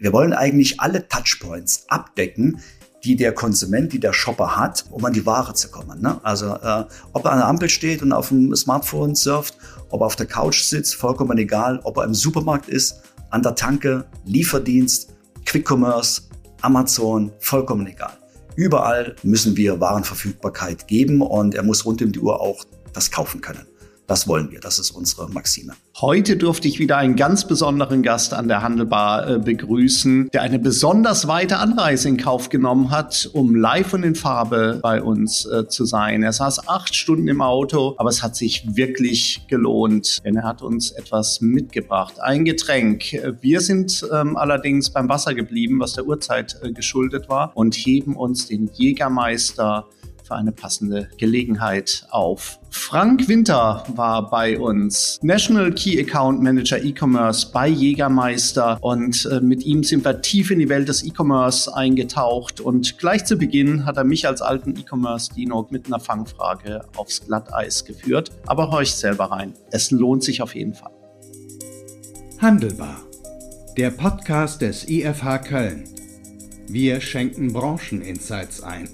Wir wollen eigentlich alle Touchpoints abdecken, die der Konsument, die der Shopper hat, um an die Ware zu kommen. Ne? Also äh, ob er an der Ampel steht und auf dem Smartphone surft, ob er auf der Couch sitzt, vollkommen egal, ob er im Supermarkt ist, an der Tanke, Lieferdienst, Quick Commerce, Amazon, vollkommen egal. Überall müssen wir Warenverfügbarkeit geben und er muss rund um die Uhr auch das kaufen können. Das wollen wir, das ist unsere Maxime. Heute durfte ich wieder einen ganz besonderen Gast an der Handelbar äh, begrüßen, der eine besonders weite Anreise in Kauf genommen hat, um live und in Farbe bei uns äh, zu sein. Er saß acht Stunden im Auto, aber es hat sich wirklich gelohnt, denn er hat uns etwas mitgebracht, ein Getränk. Wir sind ähm, allerdings beim Wasser geblieben, was der Uhrzeit äh, geschuldet war, und heben uns den Jägermeister für eine passende Gelegenheit auf. Frank Winter war bei uns, National Key Account Manager E-Commerce bei Jägermeister und äh, mit ihm sind wir tief in die Welt des E-Commerce eingetaucht und gleich zu Beginn hat er mich als alten E-Commerce-Dino mit einer Fangfrage aufs Glatteis geführt. Aber horcht selber rein. Es lohnt sich auf jeden Fall. Handelbar. Der Podcast des IFH Köln. Wir schenken Brancheninsights ein.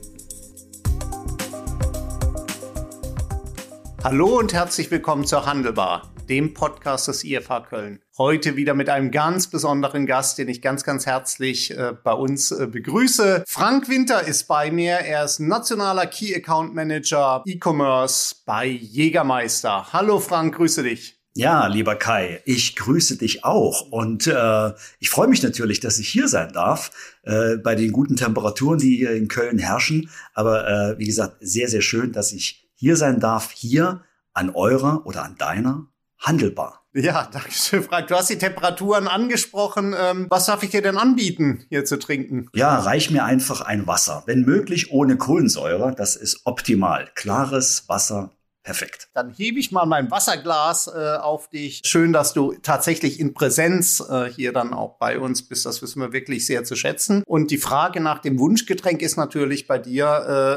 Hallo und herzlich willkommen zur Handelbar, dem Podcast des IFH Köln. Heute wieder mit einem ganz besonderen Gast, den ich ganz, ganz herzlich äh, bei uns äh, begrüße. Frank Winter ist bei mir. Er ist nationaler Key Account Manager E-Commerce bei Jägermeister. Hallo Frank, grüße dich. Ja, lieber Kai, ich grüße dich auch und äh, ich freue mich natürlich, dass ich hier sein darf äh, bei den guten Temperaturen, die hier in Köln herrschen. Aber äh, wie gesagt, sehr, sehr schön, dass ich hier sein darf, hier an eurer oder an deiner Handelbar. Ja, danke schön, Frank. Du hast die Temperaturen angesprochen. Ähm, was darf ich dir denn anbieten, hier zu trinken? Ja, reich mir einfach ein Wasser. Wenn möglich ohne Kohlensäure. Das ist optimal. Klares Wasser Perfekt. Dann hebe ich mal mein Wasserglas äh, auf dich. Schön, dass du tatsächlich in Präsenz äh, hier dann auch bei uns bist. Das wissen wir wirklich sehr zu schätzen. Und die Frage nach dem Wunschgetränk ist natürlich bei dir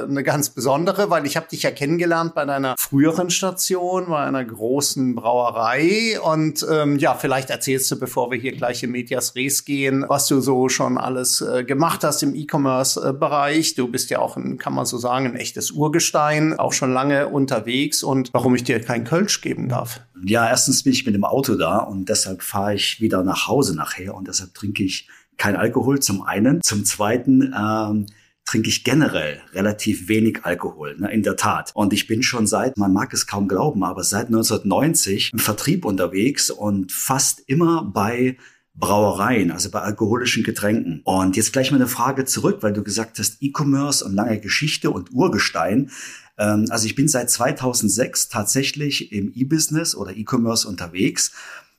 äh, eine ganz besondere, weil ich habe dich ja kennengelernt bei deiner früheren Station, bei einer großen Brauerei. Und ähm, ja, vielleicht erzählst du, bevor wir hier gleich in Medias Res gehen, was du so schon alles äh, gemacht hast im E-Commerce-Bereich. Du bist ja auch, ein, kann man so sagen, ein echtes Urgestein, auch schon lange unterwegs unterwegs und warum ich dir kein Kölsch geben darf. Ja, erstens bin ich mit dem Auto da und deshalb fahre ich wieder nach Hause nachher und deshalb trinke ich kein Alkohol zum einen. Zum zweiten ähm, trinke ich generell relativ wenig Alkohol, ne, in der Tat. Und ich bin schon seit, man mag es kaum glauben, aber seit 1990 im Vertrieb unterwegs und fast immer bei Brauereien, also bei alkoholischen Getränken. Und jetzt gleich mal eine Frage zurück, weil du gesagt hast, E-Commerce und lange Geschichte und Urgestein. Ähm, also ich bin seit 2006 tatsächlich im E-Business oder E-Commerce unterwegs.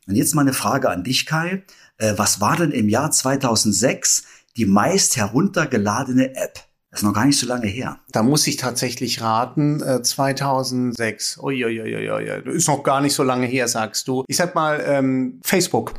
Und jetzt mal eine Frage an dich, Kai. Äh, was war denn im Jahr 2006 die meist heruntergeladene App? Das ist noch gar nicht so lange her. Da muss ich tatsächlich raten, äh, 2006. Uiuiuiui, ist noch gar nicht so lange her, sagst du. Ich sag mal, ähm, Facebook.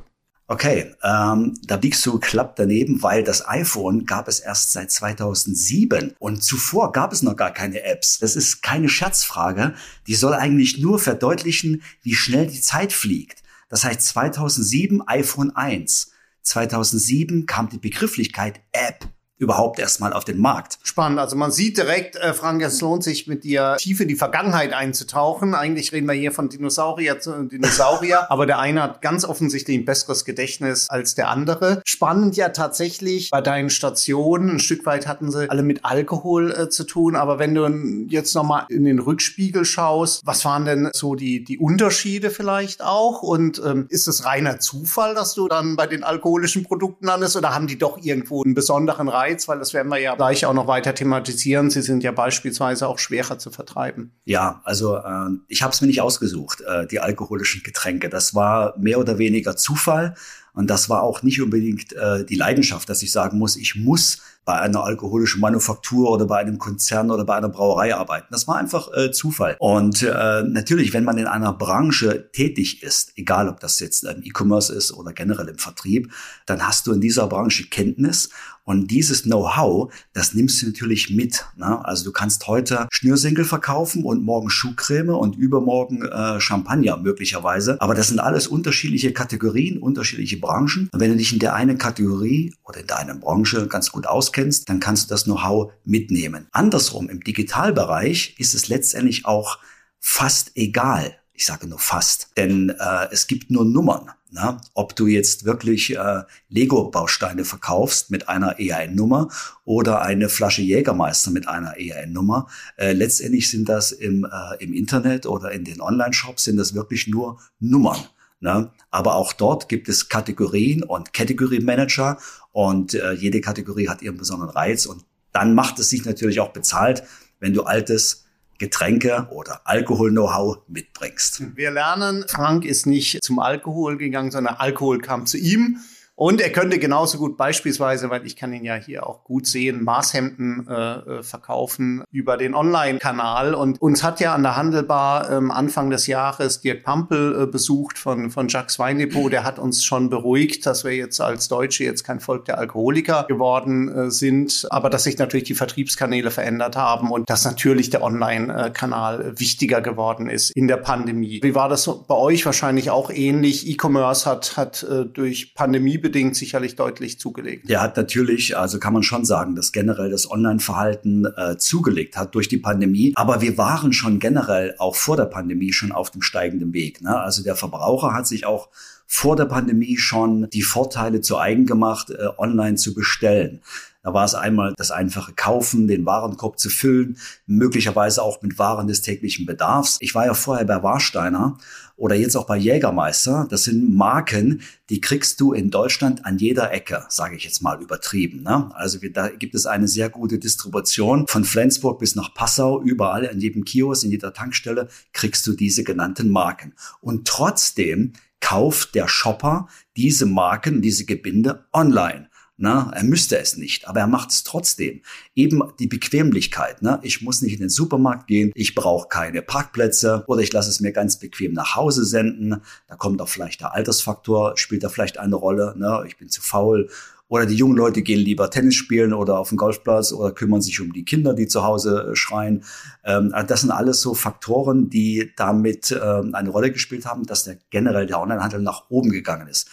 Okay, ähm, da liegst du klapp daneben, weil das iPhone gab es erst seit 2007 und zuvor gab es noch gar keine Apps. Das ist keine Scherzfrage. Die soll eigentlich nur verdeutlichen, wie schnell die Zeit fliegt. Das heißt 2007 iPhone 1. 2007 kam die Begrifflichkeit App überhaupt erstmal auf den Markt. Spannend. Also man sieht direkt, äh, Frank, es lohnt sich mit dir tief in die Vergangenheit einzutauchen. Eigentlich reden wir hier von Dinosaurier zu Dinosaurier, aber der eine hat ganz offensichtlich ein besseres Gedächtnis als der andere. Spannend ja tatsächlich bei deinen Stationen. Ein Stück weit hatten sie alle mit Alkohol äh, zu tun, aber wenn du jetzt nochmal in den Rückspiegel schaust, was waren denn so die, die Unterschiede vielleicht auch? Und ähm, ist es reiner Zufall, dass du dann bei den alkoholischen Produkten landest oder haben die doch irgendwo einen besonderen Reiz? Schweiz, weil das werden wir ja gleich auch noch weiter thematisieren. Sie sind ja beispielsweise auch schwerer zu vertreiben. Ja, also äh, ich habe es mir nicht ausgesucht, äh, die alkoholischen Getränke. Das war mehr oder weniger Zufall. Und das war auch nicht unbedingt äh, die Leidenschaft, dass ich sagen muss, ich muss bei einer alkoholischen Manufaktur oder bei einem Konzern oder bei einer Brauerei arbeiten. Das war einfach äh, Zufall. Und äh, natürlich, wenn man in einer Branche tätig ist, egal ob das jetzt im E-Commerce ist oder generell im Vertrieb, dann hast du in dieser Branche Kenntnis und dieses Know-how, das nimmst du natürlich mit. Ne? Also du kannst heute Schnürsenkel verkaufen und morgen Schuhcreme und übermorgen äh, Champagner möglicherweise. Aber das sind alles unterschiedliche Kategorien, unterschiedliche Branchen. Und wenn du dich in der einen Kategorie oder in deiner Branche ganz gut auskennst, dann kannst du das Know-how mitnehmen. Andersrum, im Digitalbereich ist es letztendlich auch fast egal. Ich sage nur fast, denn äh, es gibt nur Nummern. Na, ob du jetzt wirklich äh, Lego-Bausteine verkaufst mit einer EIN-Nummer oder eine Flasche Jägermeister mit einer EIN-Nummer, äh, letztendlich sind das im, äh, im Internet oder in den Online-Shops sind das wirklich nur Nummern. Ne? Aber auch dort gibt es Kategorien und Category Manager und äh, jede Kategorie hat ihren besonderen Reiz und dann macht es sich natürlich auch bezahlt, wenn du altes Getränke oder Alkohol-Know-how mitbringst. Wir lernen, Frank ist nicht zum Alkohol gegangen, sondern Alkohol kam zu ihm. Und er könnte genauso gut beispielsweise, weil ich kann ihn ja hier auch gut sehen, Maßhemden äh, äh, verkaufen über den Online-Kanal. Und uns hat ja an der Handelbar ähm, Anfang des Jahres Dirk Pampel äh, besucht von, von Jacques Weindepot. Der hat uns schon beruhigt, dass wir jetzt als Deutsche jetzt kein Volk der Alkoholiker geworden äh, sind, aber dass sich natürlich die Vertriebskanäle verändert haben und dass natürlich der Online-Kanal wichtiger geworden ist in der Pandemie. Wie war das bei euch? Wahrscheinlich auch ähnlich. E-Commerce hat, hat äh, durch Pandemie bedingt sicherlich deutlich zugelegt. Der hat natürlich, also kann man schon sagen, dass generell das Online-Verhalten äh, zugelegt hat durch die Pandemie. Aber wir waren schon generell auch vor der Pandemie schon auf dem steigenden Weg. Ne? Also der Verbraucher hat sich auch vor der Pandemie schon die Vorteile zu eigen gemacht, äh, online zu bestellen. Da war es einmal das einfache Kaufen, den Warenkorb zu füllen, möglicherweise auch mit Waren des täglichen Bedarfs. Ich war ja vorher bei Warsteiner oder jetzt auch bei Jägermeister. Das sind Marken, die kriegst du in Deutschland an jeder Ecke, sage ich jetzt mal übertrieben. Ne? Also da gibt es eine sehr gute Distribution von Flensburg bis nach Passau. Überall in jedem Kiosk, in jeder Tankstelle kriegst du diese genannten Marken. Und trotzdem kauft der Shopper diese Marken, diese Gebinde online. Na, er müsste es nicht, aber er macht es trotzdem. Eben die Bequemlichkeit. Ne? Ich muss nicht in den Supermarkt gehen, ich brauche keine Parkplätze oder ich lasse es mir ganz bequem nach Hause senden. Da kommt auch vielleicht der Altersfaktor, spielt da vielleicht eine Rolle. Ne? Ich bin zu faul. Oder die jungen Leute gehen lieber Tennis spielen oder auf den Golfplatz oder kümmern sich um die Kinder, die zu Hause äh, schreien. Ähm, also das sind alles so Faktoren, die damit ähm, eine Rolle gespielt haben, dass der generell der Onlinehandel nach oben gegangen ist.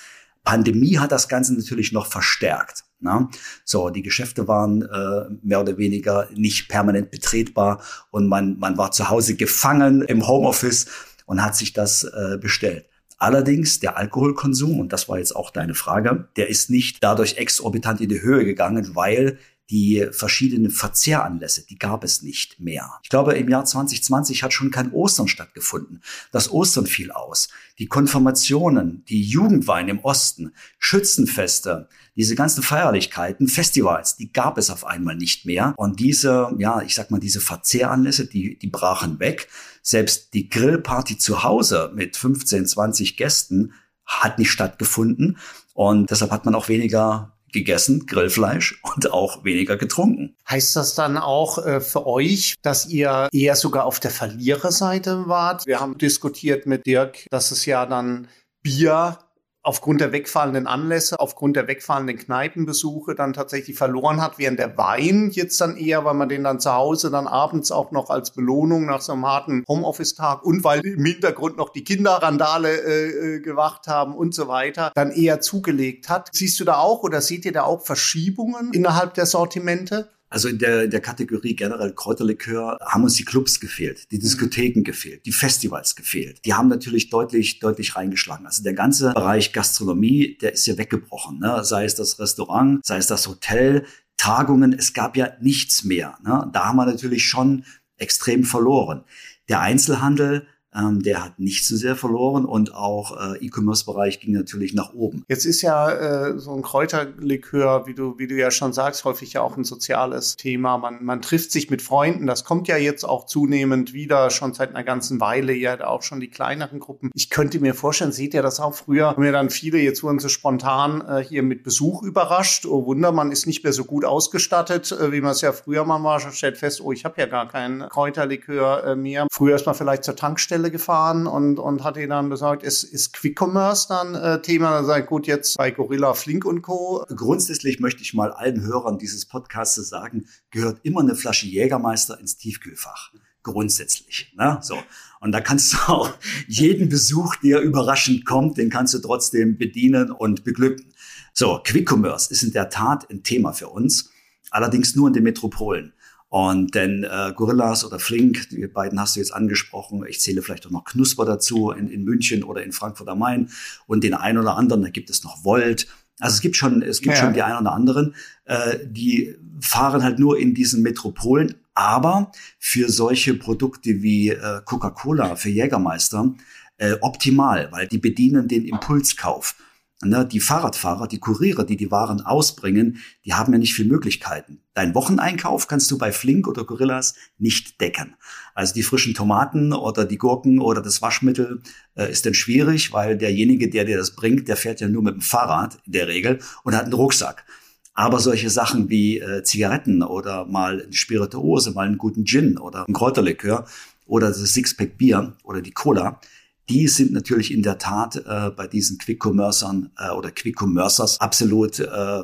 Pandemie hat das Ganze natürlich noch verstärkt. Na? So, die Geschäfte waren äh, mehr oder weniger nicht permanent betretbar und man, man war zu Hause gefangen im Homeoffice und hat sich das äh, bestellt. Allerdings der Alkoholkonsum, und das war jetzt auch deine Frage, der ist nicht dadurch exorbitant in die Höhe gegangen, weil die verschiedenen Verzehranlässe, die gab es nicht mehr. Ich glaube, im Jahr 2020 hat schon kein Ostern stattgefunden. Das Ostern fiel aus. Die Konfirmationen, die Jugendwein im Osten, Schützenfeste, diese ganzen Feierlichkeiten, Festivals, die gab es auf einmal nicht mehr. Und diese, ja, ich sag mal, diese Verzehranlässe, die, die brachen weg. Selbst die Grillparty zu Hause mit 15, 20 Gästen hat nicht stattgefunden. Und deshalb hat man auch weniger gegessen, Grillfleisch und auch weniger getrunken. Heißt das dann auch äh, für euch, dass ihr eher sogar auf der Verliererseite wart? Wir haben diskutiert mit Dirk, dass es ja dann Bier aufgrund der wegfallenden Anlässe, aufgrund der wegfallenden Kneipenbesuche dann tatsächlich verloren hat, während der Wein jetzt dann eher, weil man den dann zu Hause dann abends auch noch als Belohnung nach so einem harten Homeoffice-Tag und weil im Hintergrund noch die Kinderrandale äh, äh, gewacht haben und so weiter, dann eher zugelegt hat. Siehst du da auch oder seht ihr da auch Verschiebungen innerhalb der Sortimente? Also in der, der Kategorie generell Kräuterlikör haben uns die Clubs gefehlt, die Diskotheken gefehlt, die Festivals gefehlt. Die haben natürlich deutlich, deutlich reingeschlagen. Also der ganze Bereich Gastronomie, der ist ja weggebrochen. Ne? Sei es das Restaurant, sei es das Hotel, Tagungen, es gab ja nichts mehr. Ne? Da haben wir natürlich schon extrem verloren. Der Einzelhandel ähm, der hat nicht so sehr verloren und auch äh, E-Commerce-Bereich ging natürlich nach oben. Jetzt ist ja äh, so ein Kräuterlikör, wie du, wie du ja schon sagst, häufig ja auch ein soziales Thema. Man, man trifft sich mit Freunden. Das kommt ja jetzt auch zunehmend wieder, schon seit einer ganzen Weile, ja auch schon die kleineren Gruppen. Ich könnte mir vorstellen, seht ihr das auch früher, haben ja dann viele, jetzt wurden sie spontan äh, hier mit Besuch überrascht. Oh Wunder, man ist nicht mehr so gut ausgestattet, äh, wie man es ja früher mal war. Stellt fest, oh, ich habe ja gar keinen Kräuterlikör äh, mehr. Früher ist man vielleicht zur Tankstelle gefahren und, und hat ihnen dann gesagt, ist, ist Quick Commerce dann äh, Thema? Dann sagt gut, jetzt bei Gorilla Flink und Co. Grundsätzlich möchte ich mal allen Hörern dieses Podcasts sagen, gehört immer eine Flasche Jägermeister ins Tiefkühlfach grundsätzlich. Ne? So. Und da kannst du auch jeden Besuch, der überraschend kommt, den kannst du trotzdem bedienen und beglücken. So, Quick Commerce ist in der Tat ein Thema für uns, allerdings nur in den Metropolen. Und denn äh, Gorillas oder Flink, die beiden hast du jetzt angesprochen, ich zähle vielleicht auch noch Knusper dazu in, in München oder in Frankfurt am Main und den einen oder anderen, da gibt es noch Volt. Also es gibt schon, es gibt ja. schon die einen oder anderen, äh, die fahren halt nur in diesen Metropolen, aber für solche Produkte wie äh, Coca-Cola, für Jägermeister, äh, optimal, weil die bedienen den Impulskauf. Ne, die Fahrradfahrer, die Kuriere, die die Waren ausbringen, die haben ja nicht viel Möglichkeiten. Dein Wocheneinkauf kannst du bei Flink oder Gorillas nicht decken. Also die frischen Tomaten oder die Gurken oder das Waschmittel äh, ist dann schwierig, weil derjenige, der dir das bringt, der fährt ja nur mit dem Fahrrad in der Regel und hat einen Rucksack. Aber solche Sachen wie äh, Zigaretten oder mal eine Spirituose, mal einen guten Gin oder ein Kräuterlikör oder das Sixpack Bier oder die Cola, die sind natürlich in der Tat äh, bei diesen Quick-Commercern äh, oder Quick-Commercers absolut äh,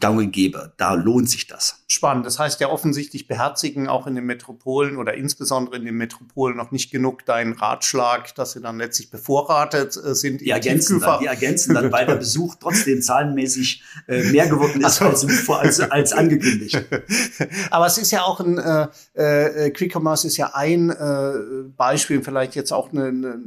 gang und gäbe. Da lohnt sich das. Spannend. Das heißt ja offensichtlich beherzigen auch in den Metropolen oder insbesondere in den Metropolen noch nicht genug deinen Ratschlag, dass sie dann letztlich bevorratet äh, sind. Die ergänzen, dann, die ergänzen dann, weil der Besuch trotzdem zahlenmäßig äh, mehr geworden ist also. als, als, als angekündigt. Aber es ist ja auch ein, äh, äh, Quick Commerce ist ja ein äh, Beispiel, vielleicht jetzt auch eine, eine,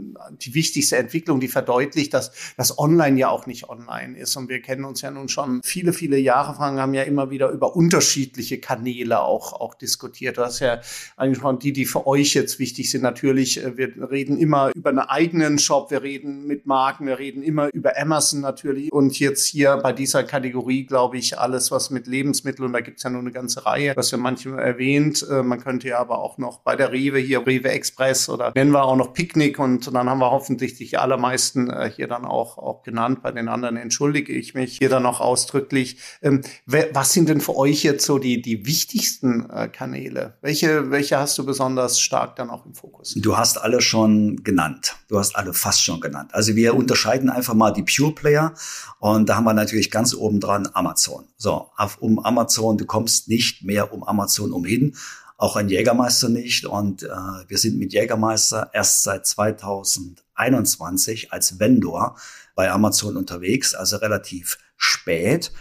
die wichtigste Entwicklung, die verdeutlicht, dass das Online ja auch nicht online ist. Und wir kennen uns ja nun schon viele, viele Jahre, haben ja immer wieder über unterschiedliche Kanäle auch, auch diskutiert. Du hast ja angesprochen, die, die für euch jetzt wichtig sind. Natürlich, äh, wir reden immer über einen eigenen Shop, wir reden mit Marken, wir reden immer über Amazon natürlich. Und jetzt hier bei dieser Kategorie, glaube ich, alles, was mit Lebensmitteln, und da gibt es ja nur eine ganze Reihe, was ja manchmal erwähnt. Äh, man könnte ja aber auch noch bei der Rewe hier, Rewe Express oder nennen wir auch noch Picknick und dann haben wir hoffentlich die allermeisten äh, hier dann auch, auch genannt. Bei den anderen entschuldige ich mich hier dann noch ausdrücklich. Ähm, was sind denn für euch jetzt so die, die wichtigsten äh, Kanäle? Welche, welche hast du besonders stark dann auch im Fokus? Du hast alle schon genannt. Du hast alle fast schon genannt. Also wir unterscheiden einfach mal die Pure Player und da haben wir natürlich ganz oben dran Amazon. So, auf, um Amazon, du kommst nicht mehr um Amazon umhin auch ein Jägermeister nicht. Und äh, wir sind mit Jägermeister erst seit 2021 als Vendor bei Amazon unterwegs, also relativ spät.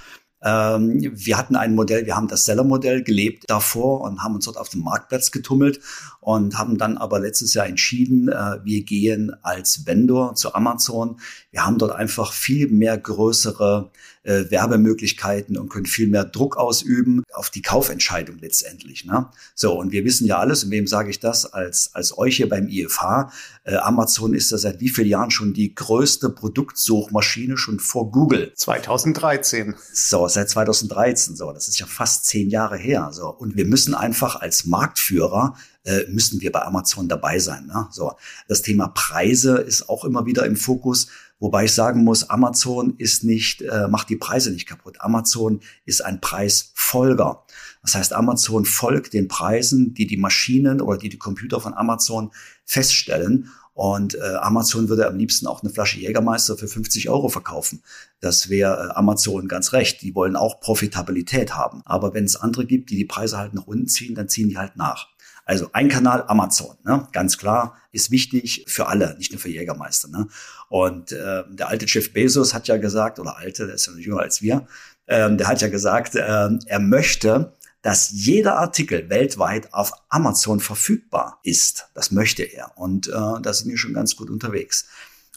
Ähm, wir hatten ein Modell, wir haben das Seller-Modell gelebt davor und haben uns dort auf dem Marktplatz getummelt und haben dann aber letztes Jahr entschieden, äh, wir gehen als Vendor zu Amazon. Wir haben dort einfach viel mehr größere äh, Werbemöglichkeiten und können viel mehr Druck ausüben auf die Kaufentscheidung letztendlich. Ne? So, und wir wissen ja alles, und wem sage ich das, als, als euch hier beim IFH, äh, Amazon ist ja seit wie vielen Jahren schon die größte Produktsuchmaschine schon vor Google? 2013. So, seit 2013. So, das ist ja fast zehn Jahre her. So, und wir müssen einfach als Marktführer äh, müssen wir bei Amazon dabei sein. Ne? So, das Thema Preise ist auch immer wieder im Fokus. Wobei ich sagen muss, Amazon ist nicht, äh, macht die Preise nicht kaputt. Amazon ist ein Preisfolger. Das heißt, Amazon folgt den Preisen, die die Maschinen oder die die Computer von Amazon feststellen. Und äh, Amazon würde am liebsten auch eine Flasche Jägermeister für 50 Euro verkaufen. Das wäre äh, Amazon ganz recht. Die wollen auch Profitabilität haben. Aber wenn es andere gibt, die die Preise halt nach unten ziehen, dann ziehen die halt nach. Also ein Kanal Amazon, ne? ganz klar, ist wichtig für alle, nicht nur für Jägermeister. Ne? Und äh, der alte Jeff Bezos hat ja gesagt, oder alte, der ist ja noch jünger als wir, ähm, der hat ja gesagt, äh, er möchte, dass jeder Artikel weltweit auf Amazon verfügbar ist. Das möchte er. Und äh, da sind wir schon ganz gut unterwegs.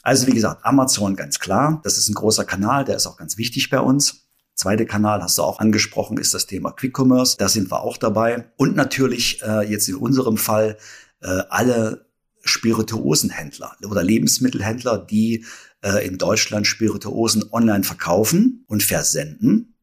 Also wie gesagt, Amazon ganz klar. Das ist ein großer Kanal, der ist auch ganz wichtig bei uns. Zweite Kanal hast du auch angesprochen, ist das Thema Quick Commerce. Da sind wir auch dabei. Und natürlich äh, jetzt in unserem Fall äh, alle Spirituosenhändler oder Lebensmittelhändler, die äh, in Deutschland Spirituosen online verkaufen und versenden.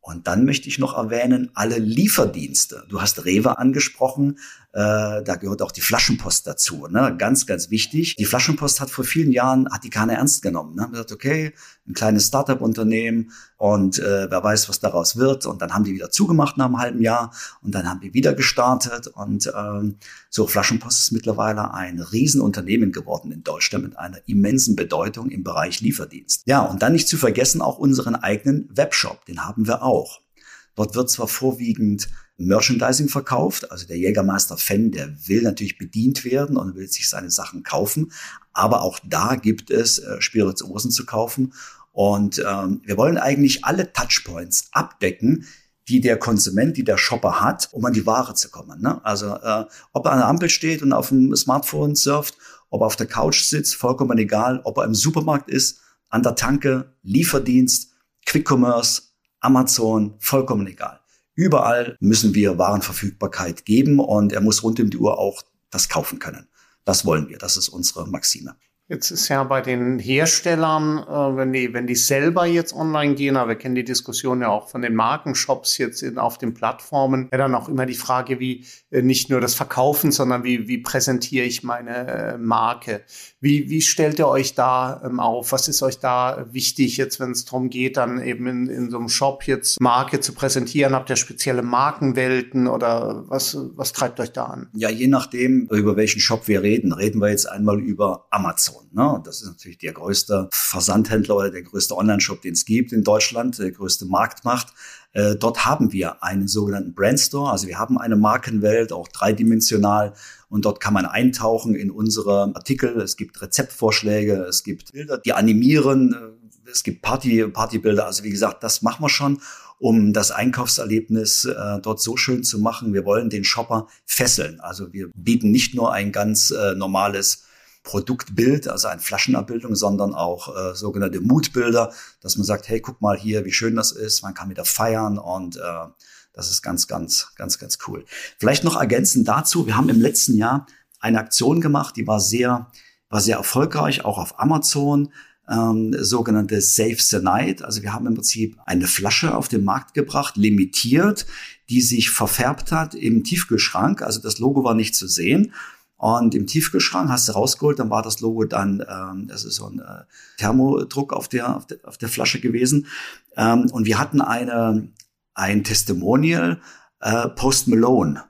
Und dann möchte ich noch erwähnen, alle Lieferdienste. Du hast Rewe angesprochen, äh, da gehört auch die Flaschenpost dazu. Ne? Ganz, ganz wichtig. Die Flaschenpost hat vor vielen Jahren, hat die keiner ernst genommen. Ne? Man sagt, okay, ein kleines Startup-Unternehmen und äh, wer weiß, was daraus wird. Und dann haben die wieder zugemacht nach einem halben Jahr und dann haben die wieder gestartet. Und ähm, so, Flaschenpost ist mittlerweile ein Riesenunternehmen geworden in Deutschland mit einer immensen Bedeutung im Bereich Lieferdienst. Ja, und dann nicht zu vergessen auch unseren eigenen Webshop, den haben wir auch. Dort wird zwar vorwiegend Merchandising verkauft, also der Jägermeister-Fan, der will natürlich bedient werden und will sich seine Sachen kaufen, aber auch da gibt es äh, Spirituosen zu kaufen und ähm, wir wollen eigentlich alle Touchpoints abdecken, die der Konsument, die der Shopper hat, um an die Ware zu kommen. Ne? Also äh, ob er an der Ampel steht und auf dem Smartphone surft, ob er auf der Couch sitzt, vollkommen egal, ob er im Supermarkt ist, an der Tanke, Lieferdienst, Quick Commerce, Amazon, vollkommen egal. Überall müssen wir Warenverfügbarkeit geben und er muss rund um die Uhr auch das kaufen können. Das wollen wir. Das ist unsere Maxime. Jetzt ist ja bei den Herstellern, äh, wenn die, wenn die selber jetzt online gehen, aber wir kennen die Diskussion ja auch von den Markenshops jetzt in, auf den Plattformen, ja dann auch immer die Frage, wie äh, nicht nur das Verkaufen, sondern wie, wie präsentiere ich meine äh, Marke? Wie, wie stellt ihr euch da ähm, auf? Was ist euch da wichtig jetzt, wenn es darum geht, dann eben in, in so einem Shop jetzt Marke zu präsentieren? Habt ihr spezielle Markenwelten oder was, was treibt euch da an? Ja, je nachdem, über welchen Shop wir reden. Reden wir jetzt einmal über Amazon. Ne? Das ist natürlich der größte Versandhändler oder der größte Online-Shop, den es gibt in Deutschland, der größte Marktmacht. Äh, dort haben wir einen sogenannten Brandstore, also wir haben eine Markenwelt, auch dreidimensional. Und dort kann man eintauchen in unsere Artikel. Es gibt Rezeptvorschläge, es gibt Bilder, die animieren, es gibt Party, Partybilder. Also wie gesagt, das machen wir schon, um das Einkaufserlebnis äh, dort so schön zu machen. Wir wollen den Shopper fesseln. Also wir bieten nicht nur ein ganz äh, normales Produktbild, also eine Flaschenabbildung, sondern auch äh, sogenannte Mutbilder, dass man sagt, hey, guck mal hier, wie schön das ist, man kann wieder feiern und äh, das ist ganz, ganz, ganz, ganz cool. Vielleicht noch ergänzend dazu, wir haben im letzten Jahr eine Aktion gemacht, die war sehr, war sehr erfolgreich, auch auf Amazon, ähm, sogenannte Save the Night. Also wir haben im Prinzip eine Flasche auf den Markt gebracht, limitiert, die sich verfärbt hat im Tiefkühlschrank. Also das Logo war nicht zu sehen. Und im Tiefkühlschrank hast du rausgeholt, dann war das Logo dann, ähm, das ist so ein äh, Thermodruck auf der, auf der, auf der Flasche gewesen. Ähm, und wir hatten eine, ein Testimonial, äh, Post Malone.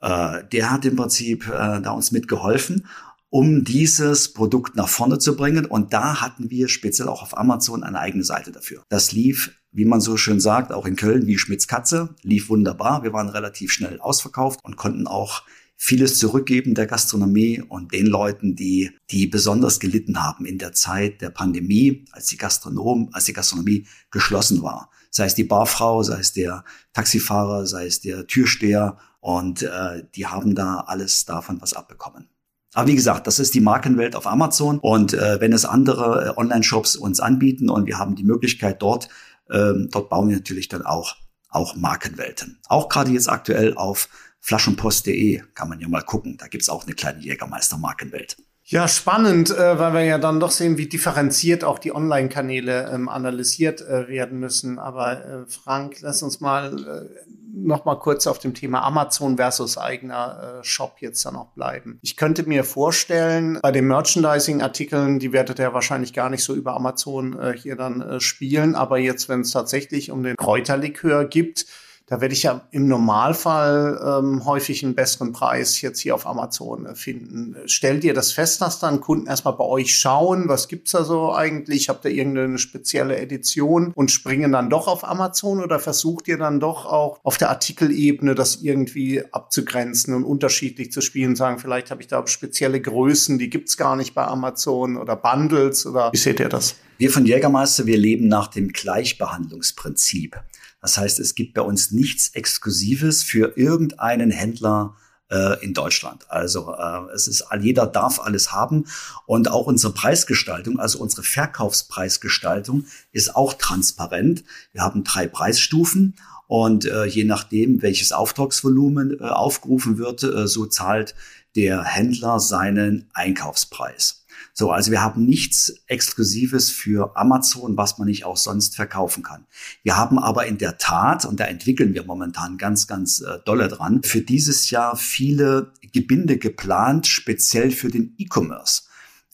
Äh, der hat im Prinzip äh, da uns mitgeholfen, um dieses Produkt nach vorne zu bringen. Und da hatten wir speziell auch auf Amazon eine eigene Seite dafür. Das lief, wie man so schön sagt, auch in Köln wie Schmitz Katze, lief wunderbar. Wir waren relativ schnell ausverkauft und konnten auch vieles zurückgeben der Gastronomie und den Leuten, die, die besonders gelitten haben in der Zeit der Pandemie, als die Gastronom, als die Gastronomie geschlossen war. Sei es die Barfrau, sei es der Taxifahrer, sei es der Türsteher und äh, die haben da alles davon was abbekommen. Aber wie gesagt, das ist die Markenwelt auf Amazon und äh, wenn es andere äh, Online-Shops uns anbieten und wir haben die Möglichkeit dort, äh, dort bauen wir natürlich dann auch auch Markenwelten. Auch gerade jetzt aktuell auf flaschenpost.de kann man ja mal gucken. Da gibt's auch eine kleine Jägermeister-Markenwelt. Ja, spannend, äh, weil wir ja dann doch sehen, wie differenziert auch die Online-Kanäle ähm, analysiert äh, werden müssen. Aber äh, Frank, lass uns mal äh, noch mal kurz auf dem Thema Amazon versus eigener äh, Shop jetzt dann auch bleiben. Ich könnte mir vorstellen, bei den Merchandising-Artikeln, die werdet ihr wahrscheinlich gar nicht so über Amazon äh, hier dann äh, spielen. Aber jetzt, wenn es tatsächlich um den Kräuterlikör gibt, da werde ich ja im Normalfall ähm, häufig einen besseren Preis jetzt hier auf Amazon äh, finden. Stellt ihr das fest, dass dann Kunden erstmal bei euch schauen, was gibt's da so eigentlich? Habt ihr irgendeine spezielle Edition und springen dann doch auf Amazon oder versucht ihr dann doch auch auf der Artikelebene das irgendwie abzugrenzen und unterschiedlich zu spielen, sagen, vielleicht habe ich da spezielle Größen, die gibt's gar nicht bei Amazon oder Bundles oder wie seht ihr das? Wir von Jägermeister, wir leben nach dem Gleichbehandlungsprinzip. Das heißt, es gibt bei uns nichts Exklusives für irgendeinen Händler äh, in Deutschland. Also äh, es ist jeder darf alles haben und auch unsere Preisgestaltung, also unsere Verkaufspreisgestaltung ist auch transparent. Wir haben drei Preisstufen und äh, je nachdem, welches Auftragsvolumen äh, aufgerufen wird, äh, so zahlt der Händler seinen Einkaufspreis. So, also wir haben nichts Exklusives für Amazon, was man nicht auch sonst verkaufen kann. Wir haben aber in der Tat, und da entwickeln wir momentan ganz, ganz äh, dolle dran, für dieses Jahr viele Gebinde geplant, speziell für den E-Commerce.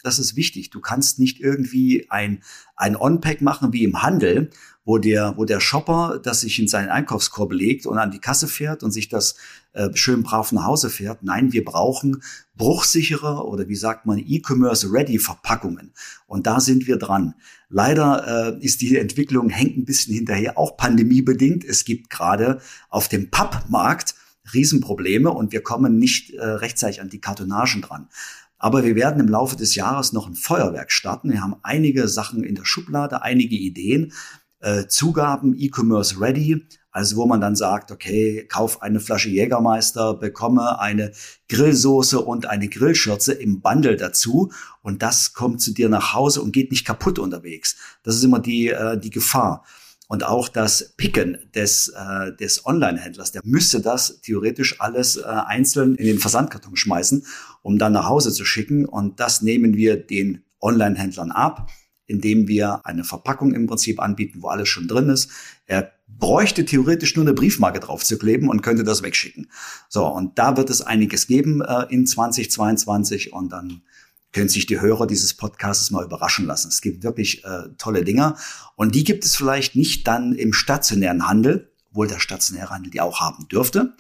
Das ist wichtig. Du kannst nicht irgendwie ein, ein On-Pack machen wie im Handel, wo der, wo der Shopper das sich in seinen Einkaufskorb legt und an die Kasse fährt und sich das äh, schön brav nach Hause fährt. Nein, wir brauchen bruchsichere oder wie sagt man, E-Commerce-Ready Verpackungen. Und da sind wir dran. Leider äh, ist die Entwicklung hängt ein bisschen hinterher, auch pandemiebedingt. Es gibt gerade auf dem Pappmarkt Riesenprobleme und wir kommen nicht äh, rechtzeitig an die Kartonagen dran. Aber wir werden im Laufe des Jahres noch ein Feuerwerk starten. Wir haben einige Sachen in der Schublade, einige Ideen äh, Zugaben E-Commerce Ready, also wo man dann sagt, okay, kauf eine Flasche Jägermeister, bekomme eine Grillsoße und eine Grillschürze im Bundle dazu und das kommt zu dir nach Hause und geht nicht kaputt unterwegs. Das ist immer die, äh, die Gefahr. Und auch das Picken des, äh, des Online-Händlers, der müsste das theoretisch alles äh, einzeln in den Versandkarton schmeißen, um dann nach Hause zu schicken. Und das nehmen wir den Online-Händlern ab indem wir eine Verpackung im Prinzip anbieten, wo alles schon drin ist. Er bräuchte theoretisch nur eine Briefmarke drauf zu kleben und könnte das wegschicken. So, und da wird es einiges geben äh, in 2022 und dann können sich die Hörer dieses Podcasts mal überraschen lassen. Es gibt wirklich äh, tolle Dinger und die gibt es vielleicht nicht dann im stationären Handel, obwohl der stationäre Handel die auch haben dürfte.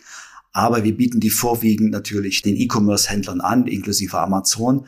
Aber wir bieten die vorwiegend natürlich den E-Commerce-Händlern an, inklusive Amazon,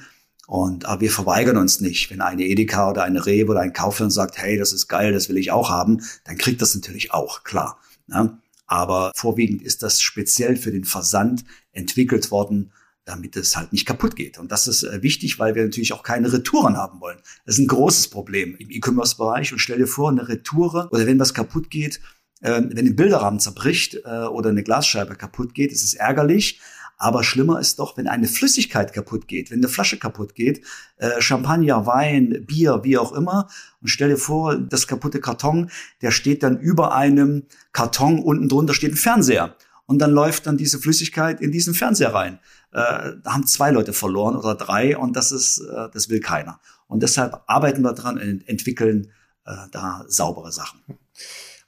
und aber wir verweigern uns nicht. Wenn eine Edeka oder eine Rewe oder ein Kaufland sagt, hey, das ist geil, das will ich auch haben, dann kriegt das natürlich auch, klar. Ne? Aber vorwiegend ist das speziell für den Versand entwickelt worden, damit es halt nicht kaputt geht. Und das ist äh, wichtig, weil wir natürlich auch keine Retouren haben wollen. Das ist ein großes Problem im E-Commerce-Bereich. Und stell dir vor, eine Retoure oder wenn was kaputt geht, äh, wenn ein Bilderrahmen zerbricht äh, oder eine Glasscheibe kaputt geht, ist es ärgerlich. Aber schlimmer ist doch, wenn eine Flüssigkeit kaputt geht, wenn eine Flasche kaputt geht, äh, Champagner, Wein, Bier, wie auch immer. Und stell dir vor, das kaputte Karton, der steht dann über einem Karton, unten drunter steht ein Fernseher. Und dann läuft dann diese Flüssigkeit in diesen Fernseher rein. Äh, da haben zwei Leute verloren oder drei und das ist, äh, das will keiner. Und deshalb arbeiten wir dran und entwickeln äh, da saubere Sachen.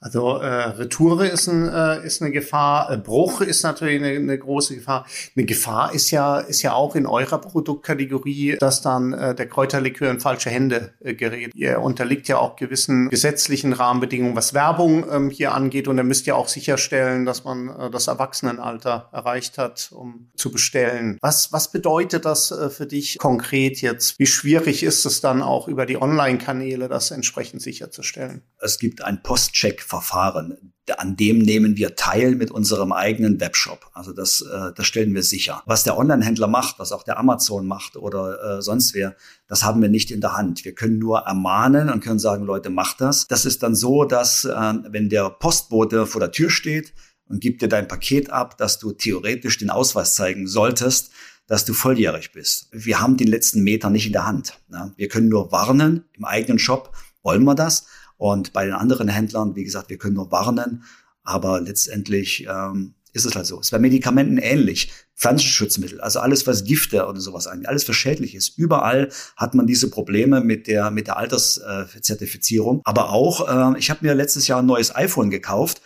Also äh, Retoure ist, ein, äh, ist eine Gefahr, äh, Bruch ist natürlich eine, eine große Gefahr. Eine Gefahr ist ja, ist ja auch in eurer Produktkategorie, dass dann äh, der Kräuterlikör in falsche Hände äh, gerät. Ihr unterliegt ja auch gewissen gesetzlichen Rahmenbedingungen, was Werbung ähm, hier angeht. Und ihr müsst ja auch sicherstellen, dass man äh, das Erwachsenenalter erreicht hat, um zu bestellen. Was, was bedeutet das äh, für dich konkret jetzt? Wie schwierig ist es dann auch über die Online-Kanäle, das entsprechend sicherzustellen? Es gibt ein Postcheck Verfahren. An dem nehmen wir teil mit unserem eigenen Webshop. Also das, äh, das stellen wir sicher. Was der Online-Händler macht, was auch der Amazon macht oder äh, sonst wer, das haben wir nicht in der Hand. Wir können nur ermahnen und können sagen, Leute, macht das. Das ist dann so, dass äh, wenn der Postbote vor der Tür steht und gibt dir dein Paket ab, dass du theoretisch den Ausweis zeigen solltest, dass du volljährig bist. Wir haben den letzten Meter nicht in der Hand. Ne? Wir können nur warnen im eigenen Shop, wollen wir das? Und bei den anderen Händlern, wie gesagt, wir können nur warnen, aber letztendlich ähm, ist es halt so. Es ist bei Medikamenten ähnlich. Pflanzenschutzmittel, also alles, was Gifte oder sowas angeht, alles was schädlich ist. Überall hat man diese Probleme mit der, mit der Alterszertifizierung. Aber auch, äh, ich habe mir letztes Jahr ein neues iPhone gekauft.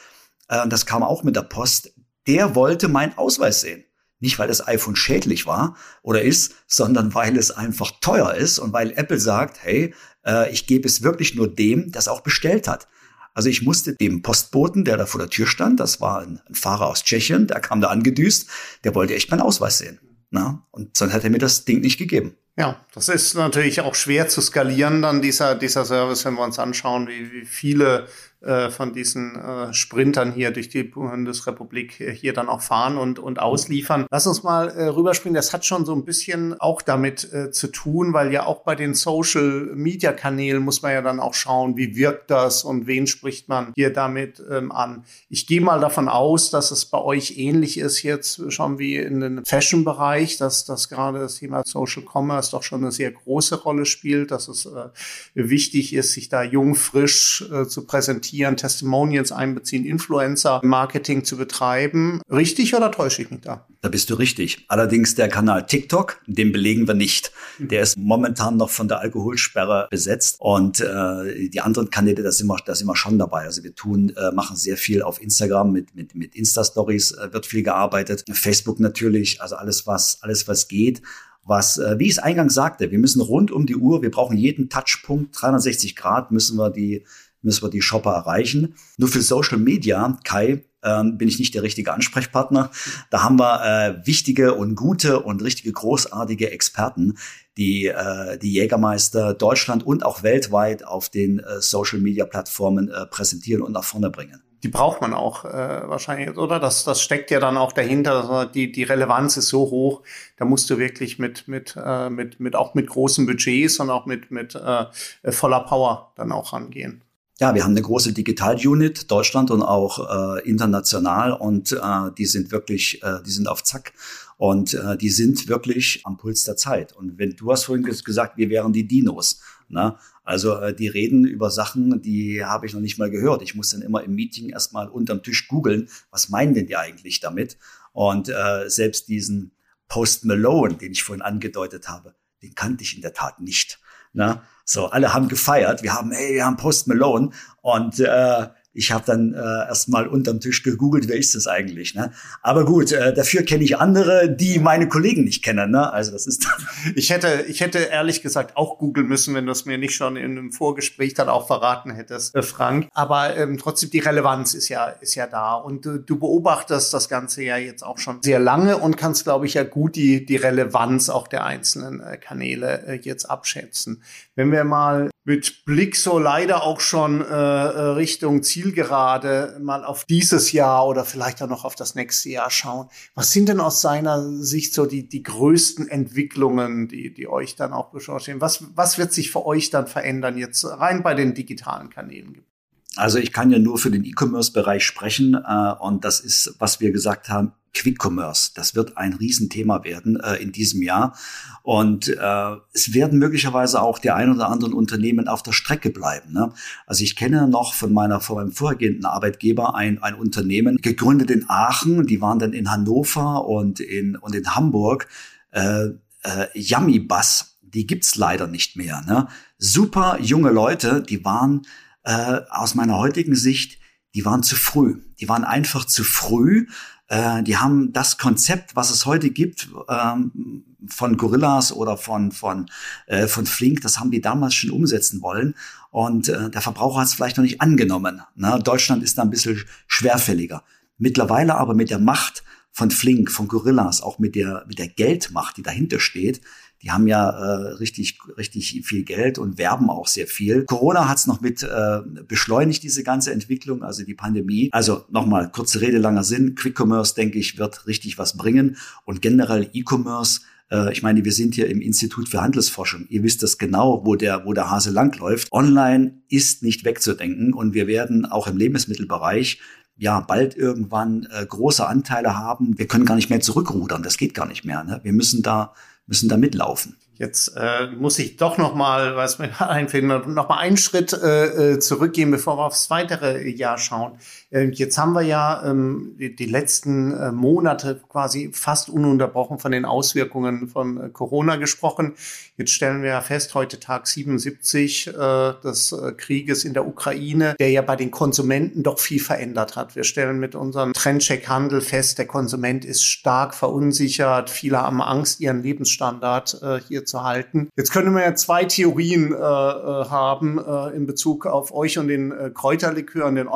Äh, das kam auch mit der Post. Der wollte meinen Ausweis sehen. Nicht, weil das iPhone schädlich war oder ist, sondern weil es einfach teuer ist und weil Apple sagt, hey, äh, ich gebe es wirklich nur dem, das auch bestellt hat. Also ich musste dem Postboten, der da vor der Tür stand, das war ein, ein Fahrer aus Tschechien, der kam da angedüst, der wollte echt meinen Ausweis sehen. Na? Und sonst hat er mir das Ding nicht gegeben. Ja, das ist natürlich auch schwer zu skalieren, dann dieser, dieser Service, wenn wir uns anschauen, wie, wie viele von diesen äh, Sprintern hier durch die Bundesrepublik äh, hier dann auch fahren und, und ausliefern. Lass uns mal äh, rüberspringen. Das hat schon so ein bisschen auch damit äh, zu tun, weil ja auch bei den Social-Media-Kanälen muss man ja dann auch schauen, wie wirkt das und wen spricht man hier damit ähm, an. Ich gehe mal davon aus, dass es bei euch ähnlich ist jetzt schon wie in den Fashion-Bereich, dass, dass gerade das Thema Social Commerce doch schon eine sehr große Rolle spielt, dass es äh, wichtig ist, sich da jung, frisch äh, zu präsentieren, Testimonials einbeziehen, Influencer-Marketing zu betreiben. Richtig oder täusche ich mich da? Da bist du richtig. Allerdings der Kanal TikTok, den belegen wir nicht. Der ist momentan noch von der Alkoholsperre besetzt und äh, die anderen Kanäle, da sind wir, da sind wir schon dabei. Also wir tun, äh, machen sehr viel auf Instagram mit mit mit Insta-Stories äh, wird viel gearbeitet. Facebook natürlich, also alles was alles was geht was, äh, wie ich es eingangs sagte, wir müssen rund um die Uhr, wir brauchen jeden Touchpunkt, 360 Grad müssen wir die, müssen wir die Shopper erreichen. Nur für Social Media, Kai, ähm, bin ich nicht der richtige Ansprechpartner. Da haben wir äh, wichtige und gute und richtige großartige Experten, die äh, die Jägermeister Deutschland und auch weltweit auf den äh, Social Media Plattformen äh, präsentieren und nach vorne bringen die braucht man auch äh, wahrscheinlich, oder? Das, das steckt ja dann auch dahinter. Die, die Relevanz ist so hoch, da musst du wirklich mit, mit, äh, mit, mit auch mit großen Budgets und auch mit, mit äh, voller Power dann auch rangehen. Ja, wir haben eine große Digital-Unit, Deutschland und auch äh, international und äh, die sind wirklich, äh, die sind auf Zack und äh, die sind wirklich am Puls der Zeit. Und wenn du hast vorhin gesagt, wir wären die Dinos. Ne? Also äh, die reden über Sachen, die habe ich noch nicht mal gehört. Ich muss dann immer im Meeting erstmal unterm Tisch googeln, was meinen denn die eigentlich damit? Und äh, selbst diesen Post Malone, den ich vorhin angedeutet habe, den kannte ich in der Tat nicht. Na, so, alle haben gefeiert. Wir haben, hey, wir haben Post Malone. Und äh, ich habe dann äh, erstmal unterm Tisch gegoogelt, wer ist das eigentlich. Ne? Aber gut, äh, dafür kenne ich andere, die meine Kollegen nicht kennen. Ne? Also das ist. ich hätte, ich hätte ehrlich gesagt auch googeln müssen, wenn du es mir nicht schon in einem Vorgespräch dann auch verraten hättest, äh, Frank. Aber ähm, trotzdem die Relevanz ist ja, ist ja da und du, du beobachtest das Ganze ja jetzt auch schon sehr lange und kannst, glaube ich, ja gut die die Relevanz auch der einzelnen äh, Kanäle äh, jetzt abschätzen. Wenn wir mal mit Blick so leider auch schon äh, äh, Richtung Zielgerade mal auf dieses Jahr oder vielleicht auch noch auf das nächste Jahr schauen. Was sind denn aus seiner Sicht so die, die größten Entwicklungen, die, die euch dann auch beschäftigen? Was, was wird sich für euch dann verändern jetzt rein bei den digitalen Kanälen? Also ich kann ja nur für den E-Commerce-Bereich sprechen äh, und das ist, was wir gesagt haben, Quick Commerce. Das wird ein Riesenthema werden äh, in diesem Jahr. Und äh, es werden möglicherweise auch die ein oder anderen Unternehmen auf der Strecke bleiben. Ne? Also ich kenne noch von meiner von meinem vorhergehenden Arbeitgeber ein, ein Unternehmen, gegründet in Aachen, die waren dann in Hannover und in, und in Hamburg. Äh, äh, Yummy Bus, die gibt's leider nicht mehr. Ne? Super junge Leute, die waren äh, aus meiner heutigen Sicht, die waren zu früh. Die waren einfach zu früh äh, die haben das Konzept, was es heute gibt, ähm, von Gorillas oder von, von, äh, von Flink, das haben die damals schon umsetzen wollen. Und äh, der Verbraucher hat es vielleicht noch nicht angenommen. Ne? Deutschland ist da ein bisschen schwerfälliger. Mittlerweile aber mit der Macht von Flink, von Gorillas, auch mit der, mit der Geldmacht, die dahinter steht, die haben ja äh, richtig, richtig viel Geld und werben auch sehr viel. Corona hat es noch mit äh, beschleunigt, diese ganze Entwicklung, also die Pandemie. Also nochmal, kurze Rede, langer Sinn. Quick Commerce, denke ich, wird richtig was bringen. Und generell E-Commerce, äh, ich meine, wir sind hier im Institut für Handelsforschung. Ihr wisst das genau, wo der, wo der Hase langläuft. Online ist nicht wegzudenken und wir werden auch im Lebensmittelbereich ja bald irgendwann äh, große Anteile haben. Wir können gar nicht mehr zurückrudern. Das geht gar nicht mehr. Ne? Wir müssen da müssen da mitlaufen. Jetzt äh, muss ich doch noch mal, was mir einfällt, noch mal einen Schritt äh, äh, zurückgehen, bevor wir aufs weitere Jahr schauen. Äh, jetzt haben wir ja ähm, die, letzten äh, Monate quasi fast ununterbrochen von den Auswirkungen von äh, Corona gesprochen. Jetzt stellen wir ja fest, heute Tag 77 äh, des Krieges in der Ukraine, der ja bei den Konsumenten doch viel verändert hat. Wir stellen mit unserem Trendcheck-Handel fest, der Konsument ist stark verunsichert. Viele haben Angst, ihren Lebensstandard hier zu halten. Jetzt können wir ja zwei Theorien haben in Bezug auf euch und den Kräuterlikör und den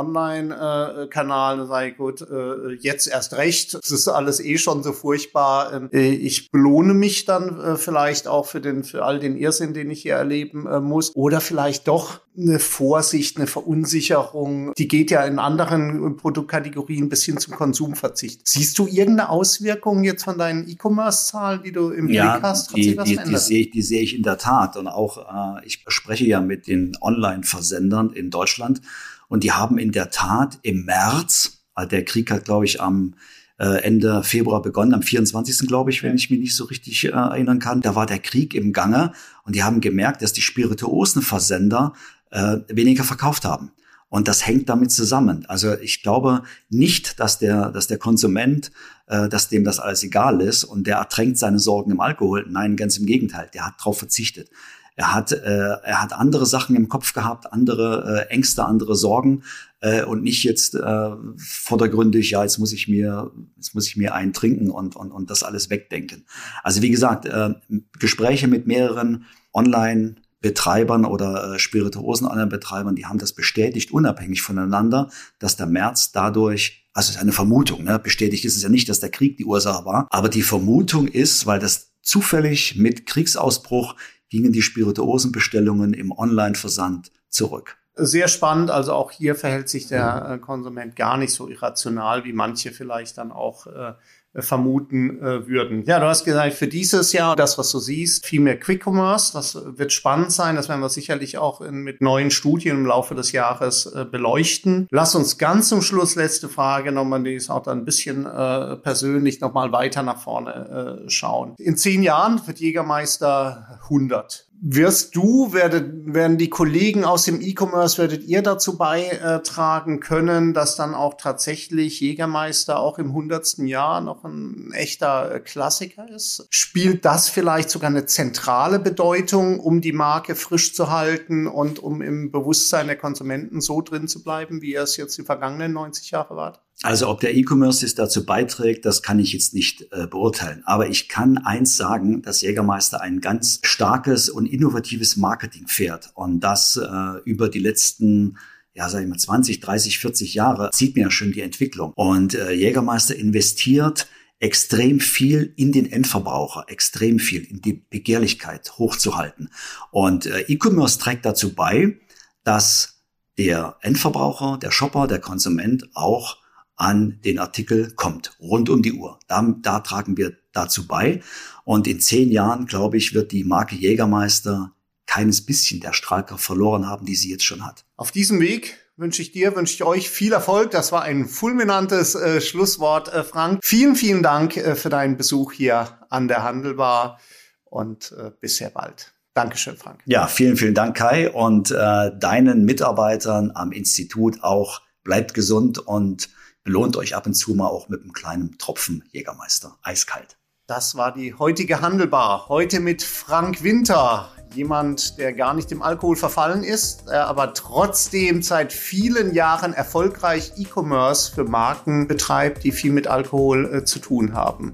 Online-Kanal. Äh, sage gut, äh, jetzt erst recht. Es ist alles eh schon so furchtbar. Ähm, äh, ich belohne mich dann äh, vielleicht auch für den für all den Irrsinn, den ich hier erleben muss. Oder vielleicht doch eine Vorsicht, eine Verunsicherung. Die geht ja in anderen Produktkategorien bis hin zum Konsumverzicht. Siehst du irgendeine Auswirkung jetzt von deinen E-Commerce-Zahlen, die du im ja, Blick hast? Hat die, die, die, sehe ich, die sehe ich in der Tat. Und auch, äh, ich spreche ja mit den Online-Versendern in Deutschland und die haben in der Tat im März, also der Krieg hat, glaube ich, am äh, Ende Februar begonnen, am 24. glaube ich, wenn ich mich nicht so richtig äh, erinnern kann. Da war der Krieg im Gange und die haben gemerkt, dass die Spirituosenversender äh, weniger verkauft haben. Und das hängt damit zusammen. Also ich glaube nicht, dass der, dass der Konsument, äh, dass dem das alles egal ist und der ertränkt seine Sorgen im Alkohol. Nein, ganz im Gegenteil. Der hat darauf verzichtet. Er hat, äh, er hat andere Sachen im Kopf gehabt, andere äh, Ängste, andere Sorgen äh, und nicht jetzt äh, vordergründig, ja, jetzt muss ich mir, jetzt muss ich mir einen trinken und, und, und das alles wegdenken. Also wie gesagt, äh, Gespräche mit mehreren Online- Betreibern oder äh, spirituosen anderen Betreibern, die haben das bestätigt, unabhängig voneinander, dass der März dadurch, also ist eine Vermutung, ne? bestätigt ist es ja nicht, dass der Krieg die Ursache war, aber die Vermutung ist, weil das zufällig mit Kriegsausbruch gingen die Spirituosenbestellungen im Online-Versand zurück. Sehr spannend, also auch hier verhält sich der Konsument gar nicht so irrational, wie manche vielleicht dann auch äh, vermuten äh, würden. Ja, du hast gesagt, für dieses Jahr, das, was du siehst, viel mehr Quick Commerce. Das wird spannend sein. Das werden wir sicherlich auch in, mit neuen Studien im Laufe des Jahres äh, beleuchten. Lass uns ganz zum Schluss, letzte Frage nochmal, die ist auch dann ein bisschen äh, persönlich nochmal weiter nach vorne äh, schauen. In zehn Jahren wird Jägermeister 100 wirst du, werdet, werden die Kollegen aus dem E-Commerce, werdet ihr dazu beitragen können, dass dann auch tatsächlich Jägermeister auch im hundertsten Jahr noch ein echter Klassiker ist? Spielt das vielleicht sogar eine zentrale Bedeutung, um die Marke frisch zu halten und um im Bewusstsein der Konsumenten so drin zu bleiben, wie ihr es jetzt die vergangenen 90 Jahre wart? Also ob der E-Commerce es dazu beiträgt, das kann ich jetzt nicht äh, beurteilen. Aber ich kann eins sagen, dass Jägermeister ein ganz starkes und innovatives Marketing fährt. Und das äh, über die letzten ja, sag ich mal, 20, 30, 40 Jahre sieht mir ja schon die Entwicklung. Und äh, Jägermeister investiert extrem viel in den Endverbraucher, extrem viel in die Begehrlichkeit hochzuhalten. Und äh, E-Commerce trägt dazu bei, dass der Endverbraucher, der Shopper, der Konsument auch an den Artikel kommt, rund um die Uhr. Da, da tragen wir dazu bei. Und in zehn Jahren, glaube ich, wird die Marke Jägermeister keines bisschen der Strahlkraft verloren haben, die sie jetzt schon hat. Auf diesem Weg wünsche ich dir, wünsche ich euch viel Erfolg. Das war ein fulminantes äh, Schlusswort, äh, Frank. Vielen, vielen Dank äh, für deinen Besuch hier an der Handelbar und äh, bis sehr bald. Dankeschön, Frank. Ja, vielen, vielen Dank, Kai. Und äh, deinen Mitarbeitern am Institut auch bleibt gesund und belohnt euch ab und zu mal auch mit einem kleinen Tropfen Jägermeister. Eiskalt. Das war die heutige Handelbar. Heute mit Frank Winter, jemand, der gar nicht dem Alkohol verfallen ist, aber trotzdem seit vielen Jahren erfolgreich E-Commerce für Marken betreibt, die viel mit Alkohol äh, zu tun haben.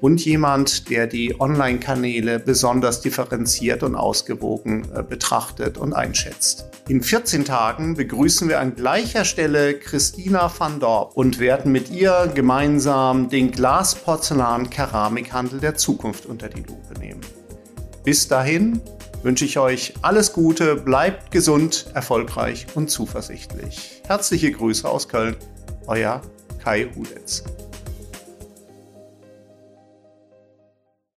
Und jemand, der die Online-Kanäle besonders differenziert und ausgewogen äh, betrachtet und einschätzt. In 14 Tagen begrüßen wir an gleicher Stelle Christina van Dorp und werden mit ihr gemeinsam den Glas-Porzellan-Keramikhandel der Zukunft unter die Lupe nehmen. Bis dahin wünsche ich euch alles Gute, bleibt gesund, erfolgreich und zuversichtlich. Herzliche Grüße aus Köln, euer Kai Hudetz.